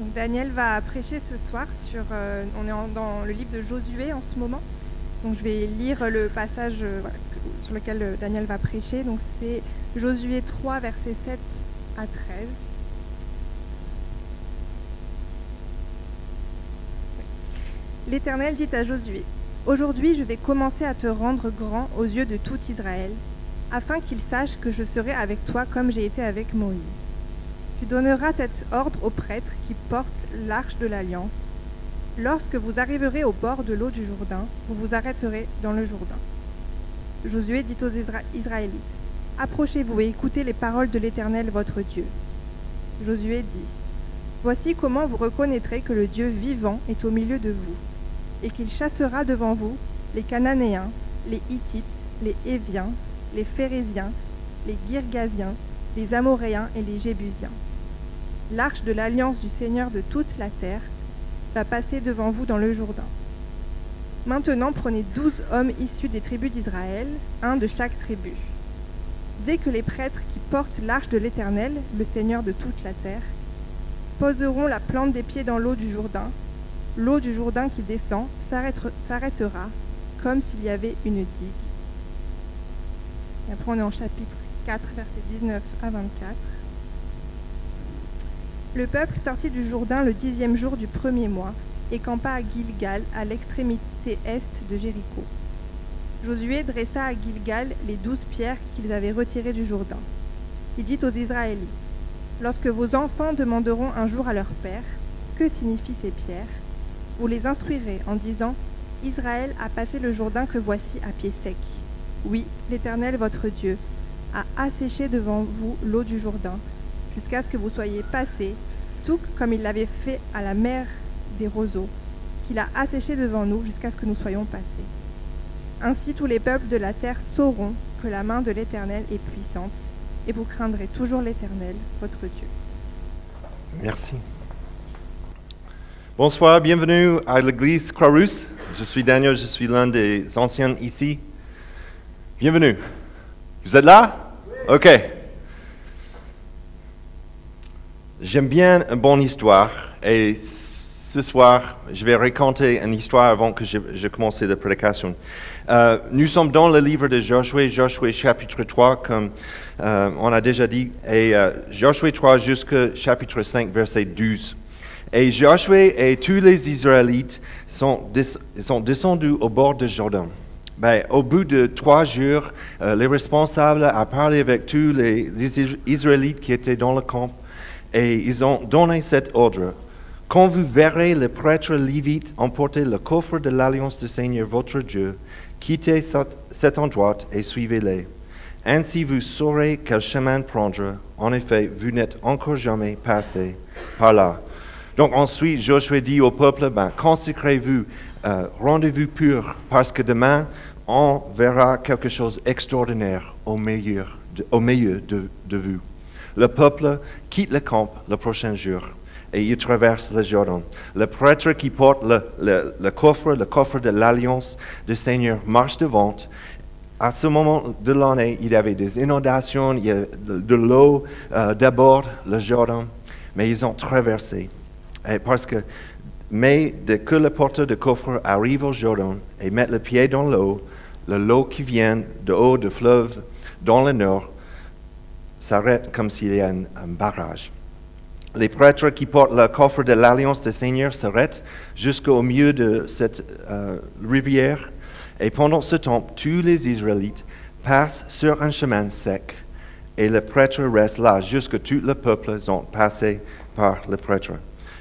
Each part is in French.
Daniel va prêcher ce soir sur. euh, on est dans le livre de Josué en ce moment. Donc je vais lire le passage euh, sur lequel euh, Daniel va prêcher. Donc c'est Josué 3, versets 7 à 13. L'Éternel dit à Josué Aujourd'hui, je vais commencer à te rendre grand aux yeux de tout Israël, afin qu'ils sachent que je serai avec toi comme j'ai été avec Moïse. Tu donneras cet ordre aux prêtres qui portent l'arche de l'alliance. Lorsque vous arriverez au bord de l'eau du Jourdain, vous vous arrêterez dans le Jourdain. Josué dit aux Isra- Israélites Approchez-vous et écoutez les paroles de l'Éternel votre Dieu. Josué dit Voici comment vous reconnaîtrez que le Dieu vivant est au milieu de vous, et qu'il chassera devant vous les Cananéens, les Hittites, les Héviens, les Phérésiens, les Girgasiens, les Amoréens et les Jébusiens. L'arche de l'alliance du Seigneur de toute la terre va passer devant vous dans le Jourdain. Maintenant prenez douze hommes issus des tribus d'Israël, un de chaque tribu. Dès que les prêtres qui portent l'arche de l'Éternel, le Seigneur de toute la terre, poseront la plante des pieds dans l'eau du Jourdain, l'eau du Jourdain qui descend s'arrête- s'arrêtera comme s'il y avait une digue. Et après on est en chapitre 4, versets 19 à 24. Le peuple sortit du Jourdain le dixième jour du premier mois et campa à Gilgal, à l'extrémité est de Jéricho. Josué dressa à Gilgal les douze pierres qu'ils avaient retirées du Jourdain. Il dit aux Israélites Lorsque vos enfants demanderont un jour à leur père Que signifient ces pierres? Vous les instruirez en disant Israël a passé le Jourdain que voici à pied sec. Oui, l'Éternel votre Dieu a asséché devant vous l'eau du Jourdain, jusqu'à ce que vous soyez passés, tout comme il l'avait fait à la mer des roseaux, qu'il a asséché devant nous jusqu'à ce que nous soyons passés. Ainsi tous les peuples de la terre sauront que la main de l'Éternel est puissante, et vous craindrez toujours l'Éternel, votre Dieu. Merci. Bonsoir, bienvenue à l'église Croix-Rousse. Je suis Daniel, je suis l'un des anciens ici. Bienvenue. Vous êtes là? Ok. J'aime bien une bonne histoire et ce soir, je vais raconter une histoire avant que je, commence la prédication. Euh, nous sommes dans le livre de Josué, Josué chapitre 3, comme euh, on a déjà dit, et euh, Josué 3 jusqu'au chapitre 5, verset 12. Et Josué et tous les Israélites sont, sont descendus au bord du Jourdain. Ben, au bout de trois jours, euh, les responsables ont parlé avec tous les, les Is- Israélites qui étaient dans le camp et ils ont donné cet ordre. Quand vous verrez le prêtre lévite emporter le coffre de l'alliance du Seigneur votre Dieu, quittez cet, endroit et suivez-les. Ainsi vous saurez quel chemin prendre. En effet, vous n'êtes encore jamais passé par là. Donc ensuite, Josué dit au peuple, ben, consacrez-vous, euh, rendez-vous pur, parce que demain, on verra quelque chose d'extraordinaire au milieu, de vous. Le peuple quitte le camp le prochain jour et il traverse le Jourdain. Le prêtre qui porte le, coffre, le coffre de l'alliance du Seigneur, marche devant. À ce moment de l'année, il y avait des inondations, il y a de, l'eau euh, d'abord, le Jourdain, mais ils ont traversé. Parce que, mais dès que le porteur de coffre arrive au Jourdain et met le pied dans l'eau, le l'eau qui vient de haut du fleuve dans le nord s'arrête comme s'il y a un, barrage. Les prêtres qui portent le coffre de l'alliance du Seigneur s'arrêtent jusqu'au milieu de cette euh, rivière. Et pendant ce temps, tous les Israélites passent sur un chemin sec. Et le prêtre reste là jusqu'à tout le peuple ont passé par le prêtre.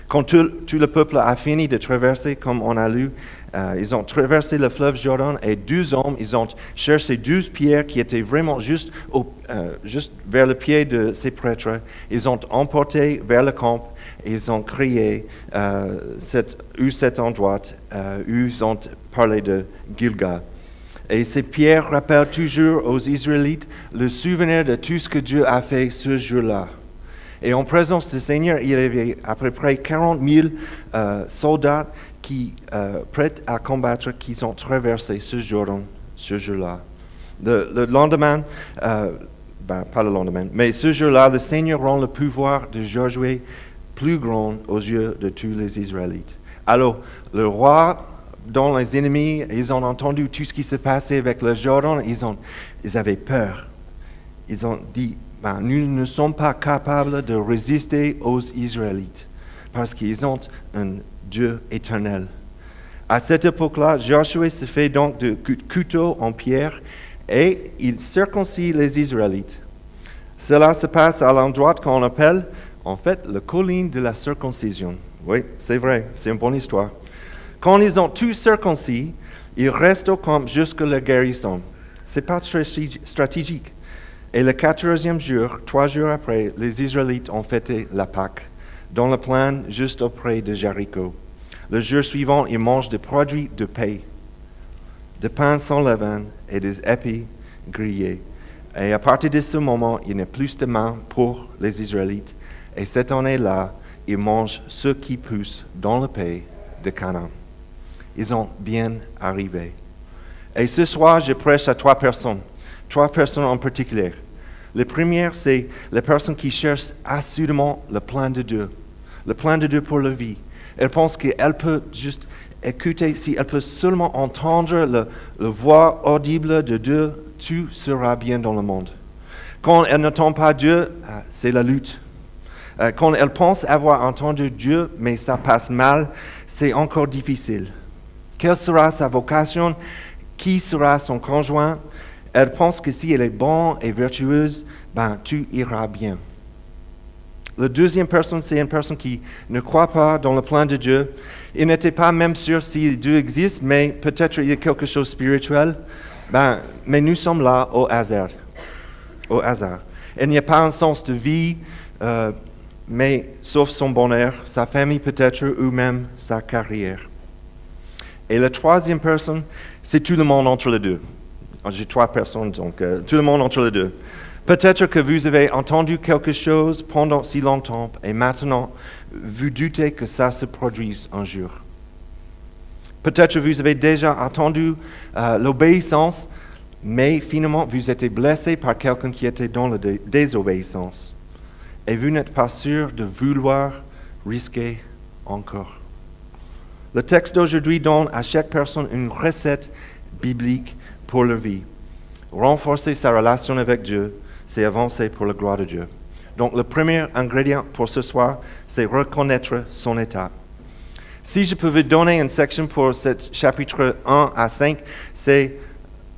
Quand tout le peuple a fini de traverser, comme on a lu, euh, ils ont traversé le fleuve Jordan et douze hommes, ils ont cherché douze pierres qui étaient vraiment juste, au- euh, juste vers le pied de ces prêtres. Ils ont emporté vers le camp et ils ont crié euh, cet, où cet endroit, euh, ils ont parlé de Gilgal. Et ces pierres rappellent toujours aux Israélites le souvenir de tout ce que Dieu a fait ce jour-là. Et en présence du Seigneur, il y avait à peu près 40 000 euh, soldats qui, euh, prêts à combattre, qui ont traversé ce Jourdain ce jour-là. Le, le lendemain, euh, ben, pas le lendemain, mais ce jour-là, le Seigneur rend le pouvoir de Josué plus grand aux yeux de tous les Israélites. Alors, le roi, dont les ennemis, ils ont entendu tout ce qui s'est passé avec le Jordan, ils, ont, ils avaient peur. Ils ont dit, ben, nous ne sommes pas capables de résister aux Israélites parce qu'ils ont un Dieu éternel. À cette époque-là, Josué se fait donc de couteau en pierre et il circoncit les Israélites. Cela se passe à l'endroit qu'on appelle, en fait, la colline de la circoncision. Oui, c'est vrai, c'est une bonne histoire. Quand ils ont tous circoncis, ils restent au camp jusqu'à la guérison. C'est pas très stratégique. Et le quatorzième jour, trois jours après, les Israélites ont fêté la Pâque dans le plain juste auprès de Jéricho. Le jour suivant, ils mangent des produits de paix, des pains sans levain et des épis grillés. Et à partir de ce moment, il n'y a plus de main pour les Israélites. Et cette année-là, ils mangent ce qui pousse dans le pays de Canaan. Ils ont bien arrivé. Et ce soir, je prêche à trois personnes, trois personnes en particulier. La première, c'est la personne qui cherche assurément le plan de Dieu, le plan de Dieu pour la vie. Elle pense qu'elle peut juste écouter, si elle peut seulement entendre le voix audible de Dieu, tout sera bien dans le monde. Quand elle n'entend pas Dieu, ah, c'est la lutte. Euh, quand elle pense avoir entendu Dieu, mais ça passe mal, c'est encore difficile. Quelle sera sa vocation? Qui sera son conjoint? Elle pense que si elle est bonne et vertueuse, ben, tout ira bien. La deuxième personne, c'est une personne qui ne croit pas dans le plan de Dieu. Il n'était pas même sûr si Dieu existe, mais peut-être il y a quelque chose de spirituel. Ben, mais nous sommes là au hasard. Au hasard. Il n'y a pas un sens de vie, euh, mais sauf son bonheur, sa famille peut-être, ou même sa carrière. Et la troisième personne, c'est tout le monde entre les deux. J'ai trois personnes, donc euh, tout le monde entre les deux. Peut-être que vous avez entendu quelque chose pendant si longtemps et maintenant vous doutez que ça se produise un jour. Peut-être que vous avez déjà entendu euh, l'obéissance, mais finalement vous êtes blessé par quelqu'un qui était dans la désobéissance. Et vous n'êtes pas sûr de vouloir risquer encore. Le texte d'aujourd'hui donne à chaque personne une recette biblique pour leur vie. Renforcer sa relation avec Dieu, c'est avancer pour la gloire de Dieu. Donc le premier ingrédient pour ce soir, c'est reconnaître son état. Si je pouvais donner une section pour ce chapitre 1 à 5, c'est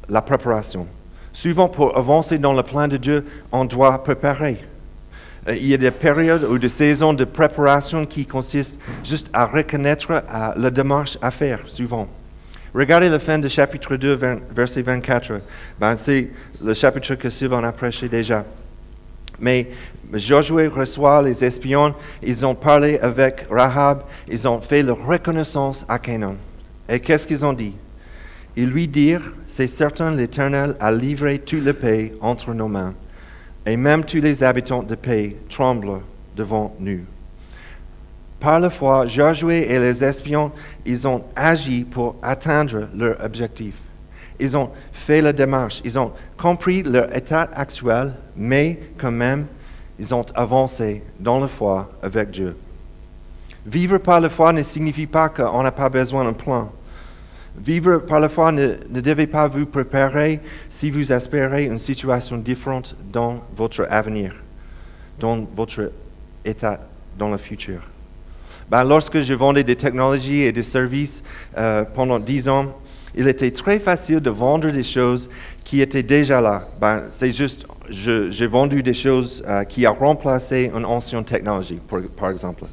la préparation. Souvent, pour avancer dans le plan de Dieu, on doit préparer. Euh, il y a des périodes ou des saisons de préparation qui consistent juste à reconnaître la démarche à faire, souvent. Regardez la fin du chapitre 2, verset 24. Ben, c'est le chapitre que Sylvain a prêché déjà. Mais Josué reçoit les espions, ils ont parlé avec Rahab, ils ont fait leur reconnaissance à Canaan. Et qu'est-ce qu'ils ont dit? Ils lui dirent, c'est certain l'Éternel a livré tout le pays entre nos mains, et même tous les habitants du pays tremblent devant nous. Par la foi, Josué et les espions, ils ont agi pour atteindre leur objectif. Ils ont fait la démarche, ils ont compris leur état actuel, mais quand même, ils ont avancé dans la foi avec Dieu. Vivre par la foi ne signifie pas qu'on n'a pas besoin d'un plan. Vivre par la foi ne, ne pas vous préparer si vous espérez une situation différente dans votre avenir, dans votre état dans le futur. Ben, lorsque je vendais des technologies et des services euh, pendant dix ans, il était très facile de vendre des choses qui étaient déjà là. Ben, c'est juste, j'ai vendu des choses euh, qui ont remplacé une ancienne technologie, par exemple.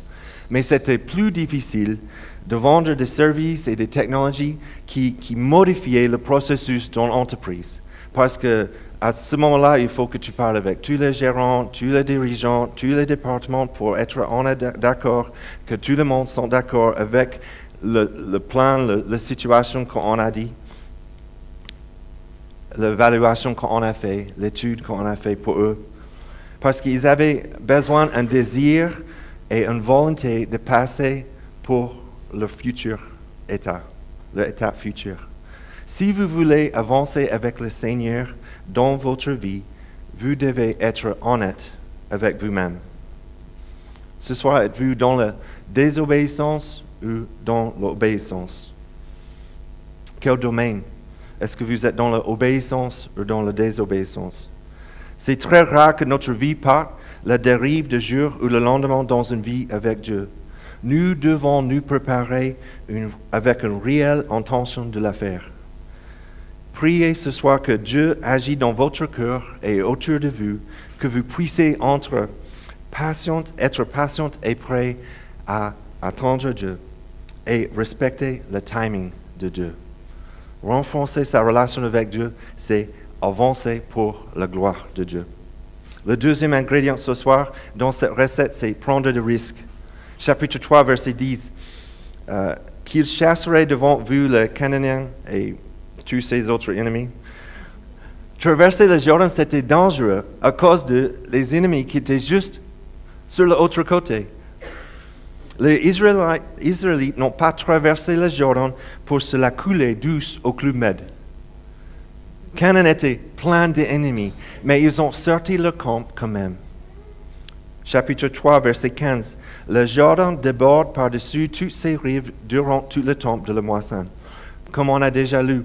Mais c'était plus difficile de vendre des services et des technologies qui modifiaient le processus dans l'entreprise. Parce que à ce moment-là, il faut que tu parles avec tous les gérants, tous les dirigeants, tous les départements pour être d'accord, que tout le monde soit d'accord avec le, plan, la situation qu'on a dit, l'évaluation qu'on a fait, l'étude qu'on a fait pour eux. Parce qu'ils avaient besoin d'un désir et une volonté de passer pour le futur état, l'état futur. Si vous voulez avancer avec le Seigneur, dans votre vie, vous devez être honnête avec vous-même. Ce soir, êtes-vous dans la désobéissance ou dans l'obéissance Quel domaine Est-ce que vous êtes dans l'obéissance ou dans la désobéissance? C'est très rare que notre vie parte la dérive de jour ou le lendemain dans une vie avec Dieu. Nous devons nous préparer avec une réelle intention de la faire. Priez ce soir que Dieu agit dans votre cœur et autour de vous, que vous puissiez être patiente et prêt à attendre Dieu et respecter le timing de Dieu. Renforcer sa relation avec Dieu, c'est avancer pour la gloire de Dieu. Le deuxième ingrédient ce soir dans cette recette, c'est prendre des risques. Chapitre 3, verset 10. Euh, Qu'il chasserait devant vous le Cananéen et tous ses autres ennemis? Traverser le Jordan, c'était dangereux à cause de les ennemis qui étaient juste sur l'autre côté. Les Israélites, n'ont pas traversé le Jordan pour se la couler douce au Club Med. Canaan était plein d'ennemis, mais ils ont sorti le camp quand même. Chapitre 3, verset 15. Le Jordan déborde par-dessus toutes ses rives durant tout le temps de la moisson. Comme on a déjà lu,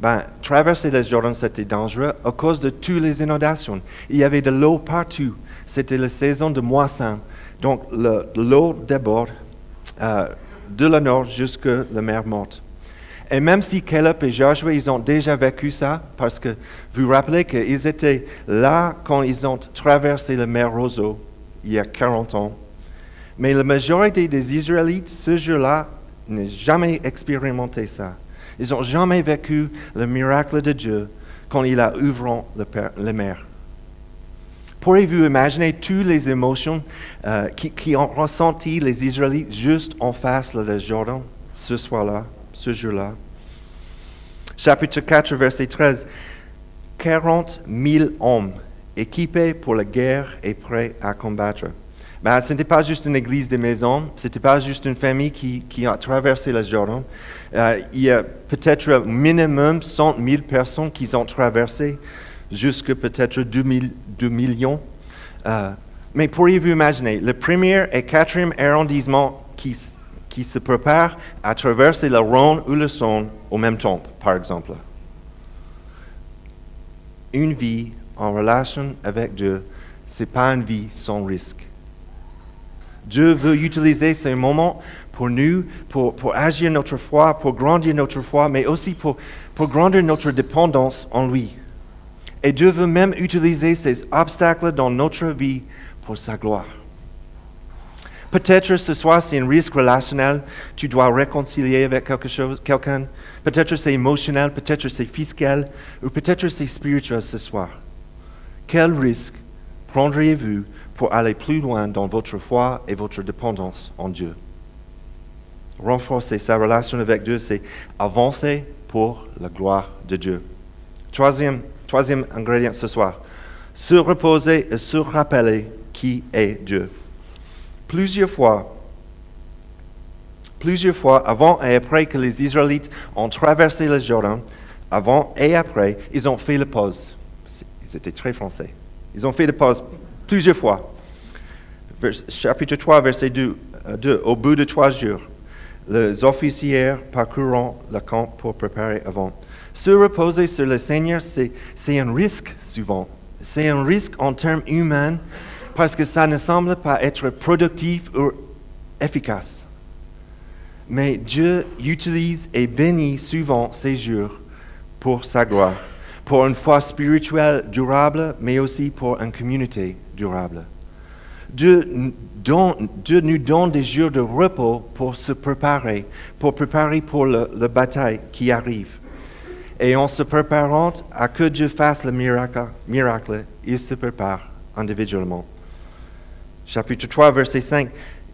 ben, traverser le Jordan, c'était dangereux à cause de toutes les inondations. Il y avait de l'eau partout. C'était la saison de moisson. Donc, le- l'eau déborde euh, de la nord jusqu'à la mer morte. Et même si Caleb et Joshua, ils ont déjà vécu ça, parce que vous vous rappelez qu'ils étaient là quand ils ont traversé la mer Roseau, il y a 40 ans. Mais la majorité des Israélites, ce jour-là, n'ont jamais expérimenté ça. Ils n'ont jamais vécu le miracle de Dieu quand il a ouvert le la mer. Pourriez-vous imaginer toutes les émotions euh, qui, ont ressenti les Israélites juste en face de le Jordan ce soir-là, ce jour-là? Chapitre 4, verset 13. 40 000 hommes équipés pour la guerre et prêts à combattre. Ben, ce n'était pas juste une église de maison, ce n'était pas juste une famille qui, a traversé le Jordan. Euh, il y a peut-être minimum 100 000 personnes qui ont traversé, jusqu'à peut-être 2, 2 millions. Euh, mais pourriez-vous imaginer, le premier et quatrième arrondissement qui, se préparent à traverser le Rhône ou le Saône au même temps, par exemple? Une vie en relation avec Dieu, ce n'est pas une vie sans risque. Dieu veut utiliser ces moments pour nous, pour, agir notre foi, pour grandir notre foi, mais aussi pour, pour grandir notre dépendance en lui. Et Dieu veut même utiliser ces obstacles dans notre vie pour sa gloire. Peut-être ce soir, c'est un risque relationnel. Tu dois réconcilier avec quelqu'un. Peut-être c'est émotionnel, peut-être c'est fiscal, ou peut-être c'est spirituel ce soir. Quel risque prendriez-vous pour aller plus loin dans votre foi et votre dépendance en Dieu? Renforcer sa relation avec Dieu, c'est avancer pour la gloire de Dieu. Troisième, ingrédient ce soir, se reposer et se rappeler qui est Dieu. Plusieurs fois, plusieurs fois, avant et après que les Israélites ont traversé le Jordan, avant et après, ils ont fait la pause. Ils étaient très français. Ils ont fait la pause plusieurs fois. Chapitre 3, verset 2, euh, 2, Au bout de trois jours, les officiers parcourant le camp pour préparer avant. Se reposer sur le Seigneur, c'est un risque souvent. C'est un risque en termes humains parce que ça ne semble pas être productif ou efficace. Mais Dieu utilise et bénit souvent ces jours pour sa gloire, pour une foi spirituelle durable, mais aussi pour une communauté durable. Dieu, nous donne des jours de repos pour se préparer, pour préparer pour la bataille qui arrive. Et en se préparant à que Dieu fasse le miracle, il se prépare individuellement. Chapitre 3, verset 5.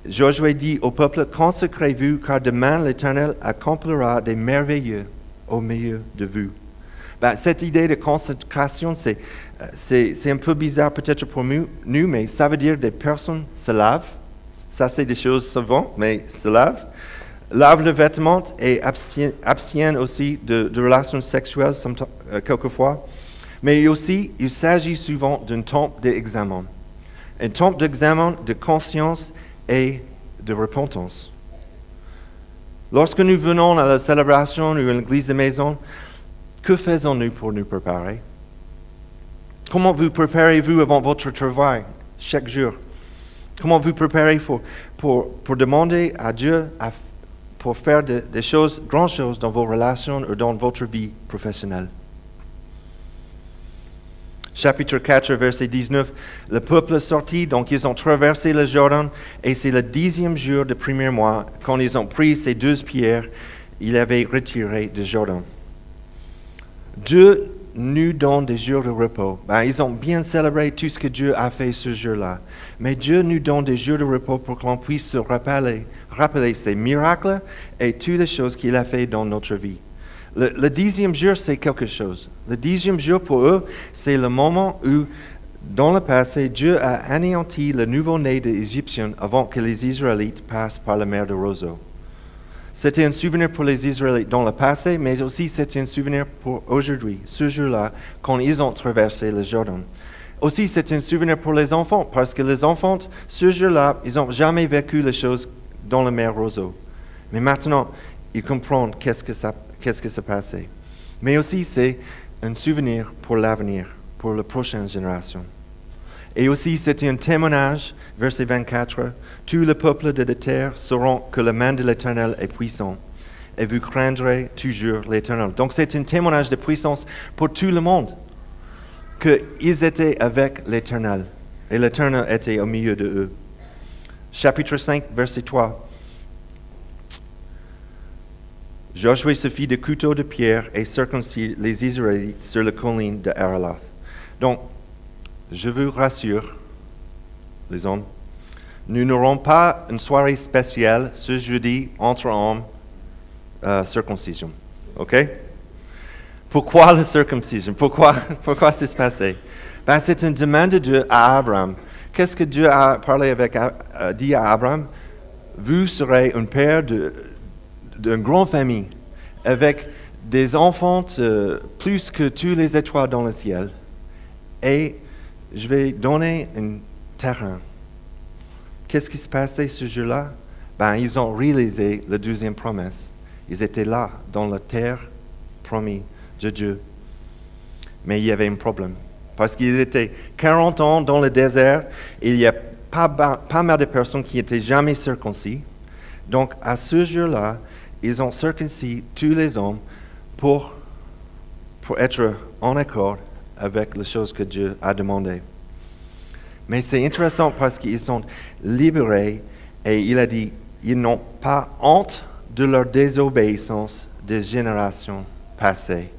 Josué dit au peuple, consacrez-vous, car demain l'Éternel accomplira des merveilleux au milieu de vous. Ben, cette idée de consécration, c'est, c'est un peu bizarre peut-être pour nous, mais ça veut dire des personnes se lavent. Ça, c'est des choses savantes, mais se lavent. Lavent le vêtement et abstiennent, aussi de, relations sexuelles euh, quelquefois. Mais aussi, il s'agit souvent d'un temps d'examen. Un temps d'examen de conscience et de repentance. Lorsque nous venons à la célébration ou à l'église de maison, que faisons-nous pour nous préparer? Comment vous préparez-vous avant votre travail chaque jour? Comment vous préparez pour, pour, pour demander à Dieu pour faire de- des choses, grandes choses dans vos relations ou dans votre vie professionnelle? Chapitre 4, verset 19, le peuple est sorti, donc ils ont traversé le Jordan, et c'est le dixième jour du premier mois, quand ils ont pris ces deux pierres, ils avaient retiré du Jordan. Dieu nous donne des jours de repos. Ben, ils ont bien célébré tout ce que Dieu a fait ce jour-là. Mais Dieu nous donne des jours de repos pour qu'on puisse se rappeler, rappeler ses miracles et toutes les choses qu'il a fait dans notre vie. Le, le dixième jour, c'est quelque chose. Le dixième jour, pour eux, c'est le moment où, dans le passé, Dieu a anéanti le nouveau-né des Égyptiens avant que les Israélites passent par la mer de Roseau. C'était un souvenir pour les Israélites dans le passé, mais aussi c'était un souvenir pour aujourd'hui, ce jour-là, quand ils ont traversé le Jordan. Aussi, c'est un souvenir pour les enfants, parce que les enfants, ce jour-là, ils n'ont jamais vécu les choses dans la mer Roseau. Mais maintenant, ils comprennent qu'est-ce que ça, qu'est-ce. Mais aussi, c'est un souvenir pour l'avenir, pour la prochaine génération. Et aussi, c'est un témoignage, verset 24, Tout le peuple de la terre sauront que la main de l'Éternel est puissante, et vous craindrez toujours l'Éternel. Donc, c'est un témoignage de puissance pour tout le monde, qu'ils étaient avec l'Éternel, et l'Éternel était au milieu de eux. Chapitre 5, verset 3. Josué se fit de couteaux de pierre et circoncit les Israélites sur la colline de Aralath. Donc, je vous rassure, les hommes, nous n'aurons pas une soirée spéciale ce jeudi entre hommes euh, circoncision. OK? Pourquoi la circoncision? Pourquoi, pourquoi c'est passé? Ben, c'est une demande de Dieu à Abraham. Qu'est-ce que Dieu a parlé avec, euh, dit à Abraham? Vous serez un père d'une grande famille avec des enfants euh, plus que tous les étoiles dans le ciel. Et je vais donner un terrain. Qu'est-ce qui s'est passé ce jour-là? Ben, ils ont réalisé la deuxième promesse. Ils étaient là, dans la terre promise de Dieu. Mais il y avait un problème. Parce qu'ils étaient 40 ans dans le désert, il y a pas, pas mal de personnes qui n'étaient jamais circoncis. Donc, à ce jour-là, ils ont circoncis tous les hommes pour, pour être en accord avec les choses que Dieu a demandées. Mais c'est intéressant parce qu'ils sont libérés et il a dit, ils n'ont pas honte de leur désobéissance des générations passées.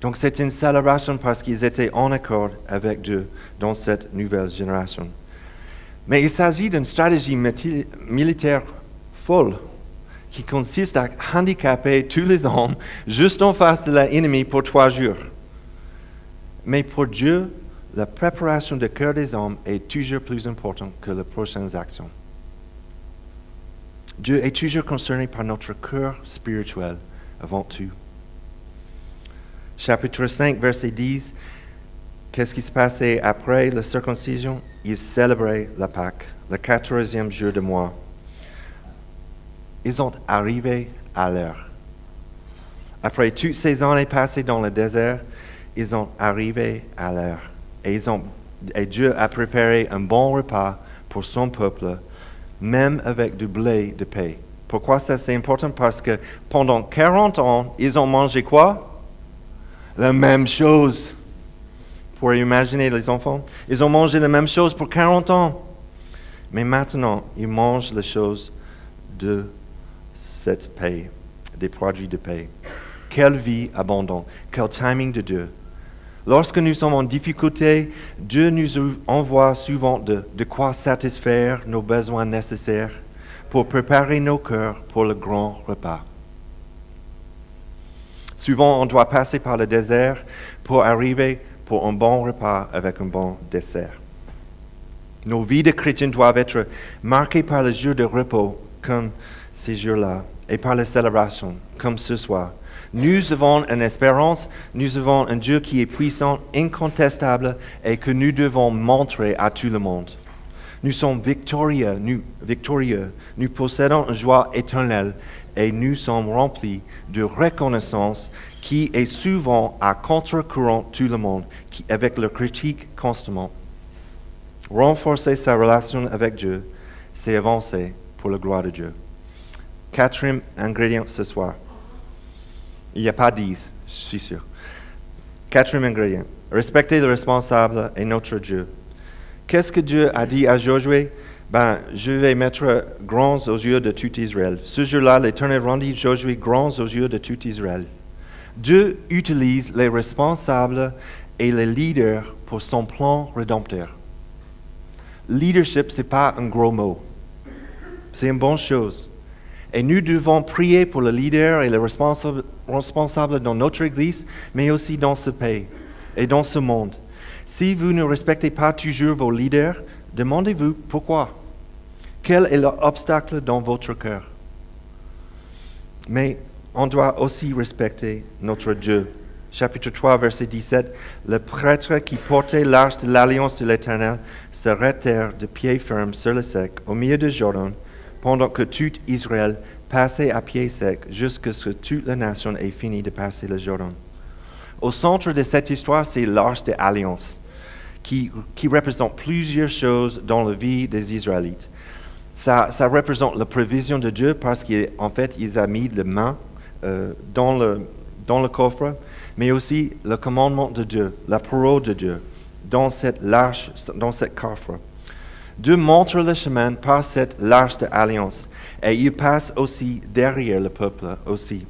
Donc c'est une célébration parce qu'ils étaient en accord avec Dieu dans cette nouvelle génération. Mais il s'agit d'une stratégie militaire folle qui consiste à handicaper tous les hommes juste en face de l'ennemi pour trois jours. Mais pour Dieu, la préparation du cœur des hommes est toujours plus importante que les prochaines actions. Dieu est toujours concerné par notre cœur spirituel avant tout. Chapitre 5, verset 10. Qu'est-ce qui se passait après la circoncision? Ils célébraient la Pâque, le quatorzième jour de mois. Ils ont arrivé à l'heure. Après toutes ces années passées dans le désert, ils ont arrivé à l'heure. Et, Dieu a préparé un bon repas pour son peuple, même avec du blé de paix. Pourquoi ça c'est important? Parce que pendant 40 ans, ils ont mangé quoi? La même chose. Pour imaginer les enfants, ils ont mangé la même chose pour 40 ans. Mais maintenant, ils mangent les choses de cette paix, des produits de paix. Quelle vie abondante, quel timing de Dieu. Lorsque nous sommes en difficulté, Dieu nous envoie souvent de, quoi satisfaire nos besoins nécessaires pour préparer nos cœurs pour le grand repas. Souvent, on doit passer par le désert pour arriver pour un bon repas avec un bon dessert. Nos vies de chrétiens doivent être marquées par le jour de repos comme ces jours-là et par les célébrations comme ce soir. Nous avons une espérance, nous avons un Dieu qui est puissant, incontestable et que nous devons montrer à tout le monde. Nous sommes victorieux, nous, victorieux. Nous possédons une joie éternelle et nous sommes remplis de reconnaissance qui est souvent à contre-courant tout le monde, qui, avec le critique constamment. Renforcer sa relation avec Dieu, c'est avancer pour la gloire de Dieu. Quatrième ingrédient ce soir. Il n'y a pas dix, je suis sûr. Quatrième ingrédient. Respecter le responsable et notre Dieu. Qu'est-ce que Dieu a dit à Josué? Ben, Je vais mettre grands aux yeux de tout Israël. Ce jour-là, l'Éternel rendit Josué grands aux yeux de tout Israël. Dieu utilise les responsables et les leaders pour son plan rédempteur. Leadership, ce n'est pas un gros mot. C'est une bonne chose. Et nous devons prier pour le leader et responsables, responsables dans notre Église, mais aussi dans ce pays et dans ce monde. Si vous ne respectez pas toujours vos leaders, demandez-vous pourquoi. Quel est l'obstacle dans votre cœur? Mais on doit aussi respecter notre Dieu. Chapitre 3, verset 17, le prêtre qui portait l'arche de l'alliance de l'Éternel s'arrêtèrent de pied ferme sur le sec au milieu de Jordan, pendant que tout Israël passait à pied sec jusqu'à ce que toute la nation ait fini de passer le Jordan. Au centre de cette histoire, c'est l'arche de l'alliance, qui, qui, représente plusieurs choses dans la vie des Israélites. Ça, ça représente la provision de Dieu parce qu'en fait, ils ont mis les mains euh, dans, le, dans le coffre, mais aussi le commandement de Dieu, la parole de Dieu dans cette l'arche, dans cette coffre. Dieu montre le chemin par cette l'arche de alliance et il passe aussi derrière le peuple aussi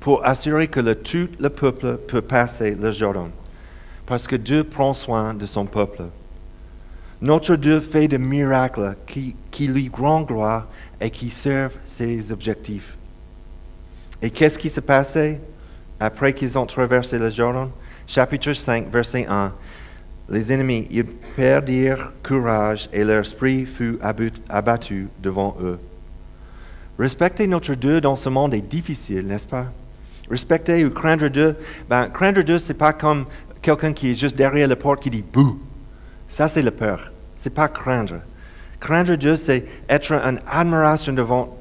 pour assurer que tout le peuple peut passer le Jordan parce que Dieu prend soin de son peuple. Notre Dieu fait des miracles qui, lui rendent gloire et qui servent ses objectifs. Et qu'est-ce qui s'est passé? Après qu'ils ont traversé le Jordan? Chapitre 5, verset 1. Les ennemis, ils perdirent courage et leur esprit fut abattu devant eux. Respecter notre Dieu dans ce monde est difficile, n'est-ce pas? Respecter ou craindre Dieu, ben, craindre Dieu, c'est pas comme quelqu'un qui est juste derrière la porte qui dit bouh. Ça, c'est la peur. C'est pas craindre. Craindre Dieu, c'est être en admiration devant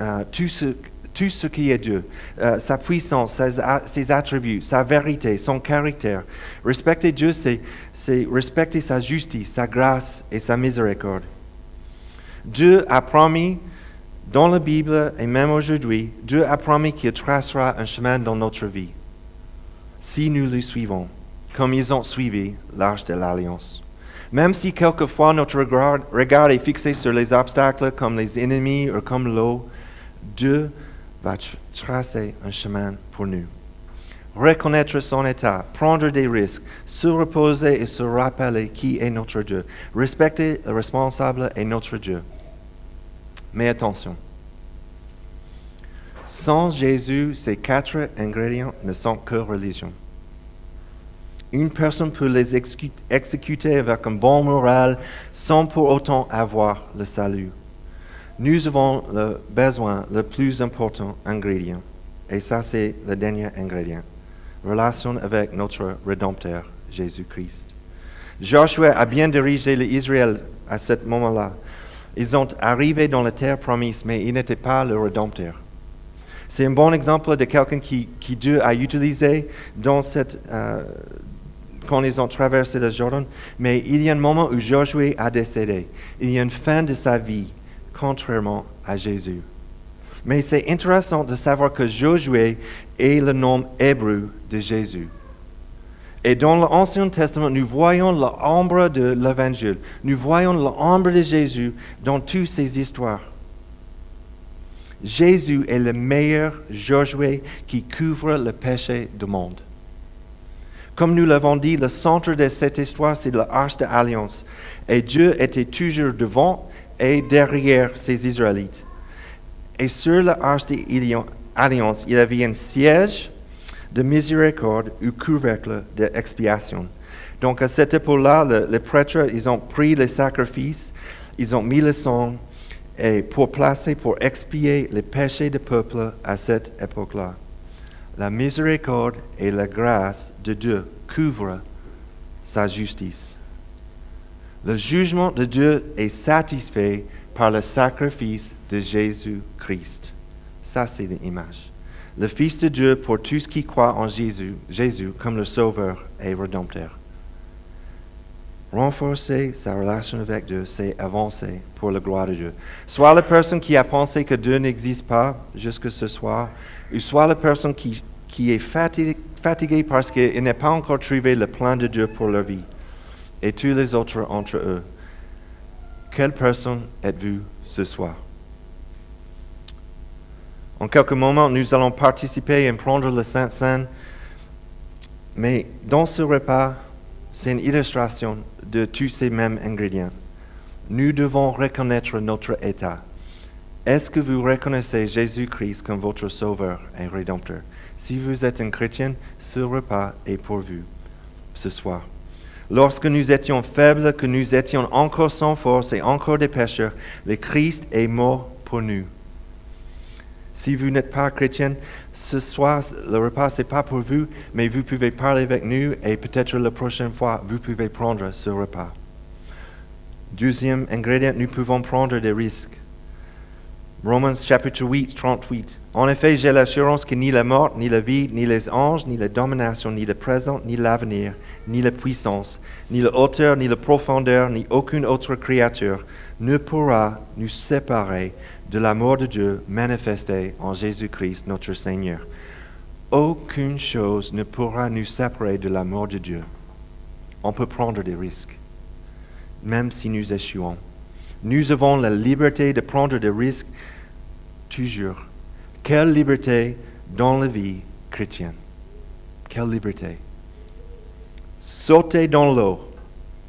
euh, tout ce tout ce qui est Dieu, euh, sa puissance, ses, attributs, sa vérité, son caractère. Respecter Dieu, c'est respecter sa justice, sa grâce et sa miséricorde. Dieu a promis dans la Bible et même aujourd'hui, Dieu a promis qu'il tracera un chemin dans notre vie si nous le suivons, comme ils ont suivi l'arche de l'Alliance. Même si quelquefois notre regard, regard, est fixé sur les obstacles comme les ennemis ou comme l'eau, Dieu va tracer un chemin pour nous. Reconnaître son état, prendre des risques, se reposer et se rappeler qui est notre Dieu. Respecter le responsable et notre Dieu. Mais attention, sans Jésus, ces quatre ingrédients ne sont que religion. Une personne peut les exécuter avec un bon moral sans pour autant avoir le salut nous avons le besoin le plus important ingrédient. Et ça, c'est le dernier ingrédient. Relation avec notre Rédempteur, Jésus-Christ. Joshua a bien dirigé l'Israël à ce moment-là. Ils sont arrivés dans la terre promise, mais il n'était pas le Rédempteur. C'est un bon exemple de quelqu'un qui, Dieu a utilisé euh, quand ils ont traversé le Jordan. Mais il y a un moment où Joshua a décédé. Il y a une fin de sa vie contrairement à Jésus. Mais c'est intéressant de savoir que Josué est le nom hébreu de Jésus. Et dans l'Ancien Testament, nous voyons l'ombre de l'Évangile. Nous voyons l'ombre de Jésus dans toutes ces histoires. Jésus est le meilleur Josué qui couvre le péché du monde. Comme nous l'avons dit, le centre de cette histoire, c'est l'arche de l'Alliance. Et Dieu était toujours devant et derrière ces Israélites. Et sur l'arche de l'Alliance, il avait un siège de miséricorde ou couvercle d'expiation. Donc à cette époque-là, les prêtres, ils ont pris les sacrifices, ils ont mis le sang et pour placer, pour expier les péchés du peuple à cette époque-là. La miséricorde et la grâce de Dieu couvrent sa justice. Le jugement de Dieu est satisfait par le sacrifice de Jésus-Christ. Ça, c'est l'image. Le Fils de Dieu pour tous ceux qui croient en Jésus, Jésus comme le Sauveur et Rédempteur. Renforcer sa relation avec Dieu, c'est avancer pour la gloire de Dieu. Soit la personne qui a pensé que Dieu n'existe pas jusque ce soir, ou soit la personne qui, est fatiguée, parce qu'il n'a pas encore trouvé le plan de Dieu pour leur vie, et tous les autres entre eux. Quelle personne êtes-vous ce soir? En quelques moments, nous allons participer et prendre le Saint-Saint, mais dans ce repas, c'est une illustration de tous ces mêmes ingrédients. Nous devons reconnaître notre état. Est-ce que vous reconnaissez Jésus-Christ comme votre Sauveur et Rédempteur? Si vous êtes un chrétien, ce repas est pour vous ce soir. Lorsque nous étions faibles, que nous étions encore sans force et encore des pécheurs, le Christ est mort pour nous. Si vous n'êtes pas chrétien, ce soir, le repas, ce n'est pas pour vous, mais vous pouvez parler avec nous et peut-être la prochaine fois, vous pouvez prendre ce repas. Deuxième ingrédient, nous pouvons prendre des risques. Romans chapitre 8, 38. En effet, j'ai l'assurance que ni la mort, ni la vie, ni les anges, ni la domination, ni le présent, ni l'avenir, ni la puissance, ni la hauteur, ni la profondeur, ni aucune autre créature ne pourra nous séparer de l'amour de Dieu manifesté en Jésus-Christ notre Seigneur. Aucune chose ne pourra nous séparer de l'amour de Dieu. On peut prendre des risques, même si nous échouons. Nous avons la liberté de prendre des risques toujours. Quelle liberté dans la vie chrétienne? Quelle liberté? Sautez dans l'eau.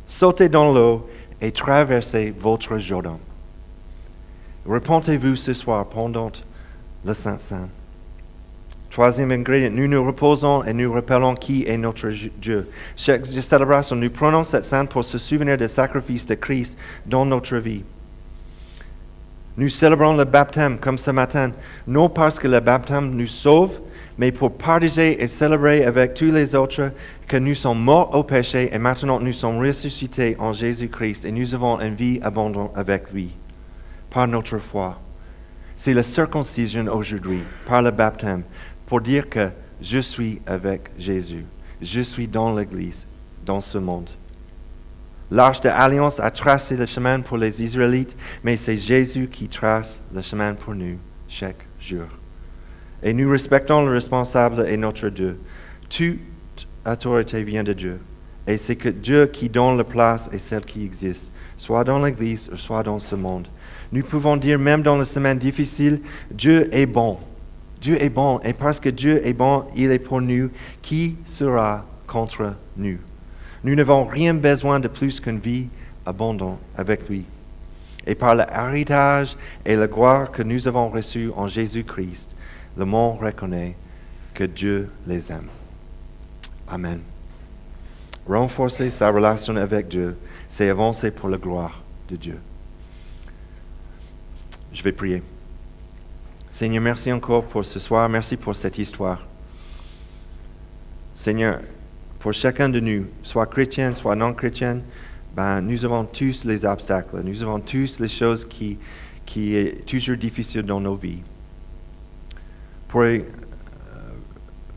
Sautez dans l'eau et traversez votre Jordan. Repentez-vous ce soir pendant le Saint-Saint. Troisième ingrédient, nous nous reposons et nous rappelons qui est notre Dieu. Chaque célébration, nous prenons cette sainte pour se souvenir des sacrifices de Christ dans notre vie. Nous célébrons le baptême comme ce matin, non parce que le baptême nous sauve, mais pour partager et célébrer avec tous les autres que nous sommes morts au péché et maintenant nous sommes ressuscités en Jésus-Christ et nous avons une vie abondante avec lui par notre foi. C'est la circoncision aujourd'hui, par le baptême, pour dire que je suis avec Jésus. Je suis dans l'Église, dans ce monde. L'Arche de l'Alliance a tracé le chemin pour les Israélites, mais c'est Jésus qui trace le chemin pour nous chaque jour. Et nous respectons le responsable et notre Dieu. Toute autorité vient de Dieu. Et c'est que Dieu qui donne la place et celle qui existe, soit dans l'Église soit dans ce monde. Nous pouvons dire, même dans les semaines difficiles, Dieu est bon. Dieu est bon. Et parce que Dieu est bon, il est pour nous. Qui sera contre nous? Nous n'avons rien besoin de plus qu'une vie abondante avec lui. Et par l'héritage et la gloire que nous avons reçu en Jésus-Christ, le monde reconnaît que Dieu les aime. Amen. Renforcer sa relation avec Dieu, c'est avancer pour la gloire de Dieu. Je vais prier. Seigneur, merci encore pour ce soir. Merci pour cette histoire. Seigneur, pour chacun de nous, soit chrétien, soit non chrétien, ben, nous avons tous les obstacles. Nous avons tous les choses qui, qui sont toujours difficiles dans nos vies. Euh,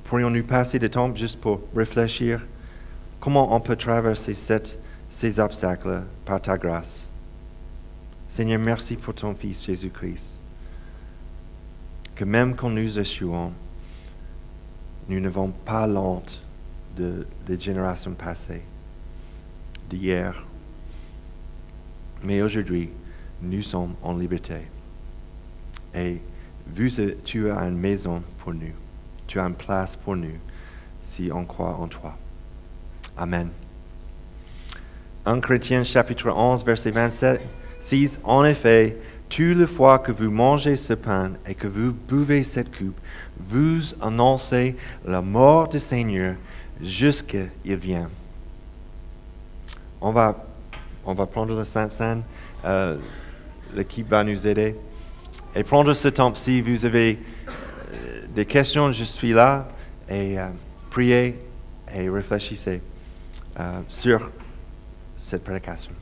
pourrions-nous passer du temps juste pour réfléchir comment on peut traverser ces obstacles par ta grâce? Seigneur, merci pour ton Fils Jésus-Christ. Que même quand nous échouons, nous n'avons pas l'honte de, des générations passées, d'hier. Mais aujourd'hui, nous sommes en liberté. Et vu que tu as une maison pour nous, tu as une place pour nous si on croit en toi. Amen. 1 Chrétien chapitre 11, verset 27. Si, en effet, tous les fois que vous mangez ce pain et que vous buvez cette coupe, vous annoncez la mort du Seigneur jusqu'à il vient. On va, on va prendre le Saint-Saint. Euh, L'équipe va nous aider. Et prendre ce temps, si vous avez euh, des questions, je suis là. Et euh, priez et réfléchissez sur cette prédication.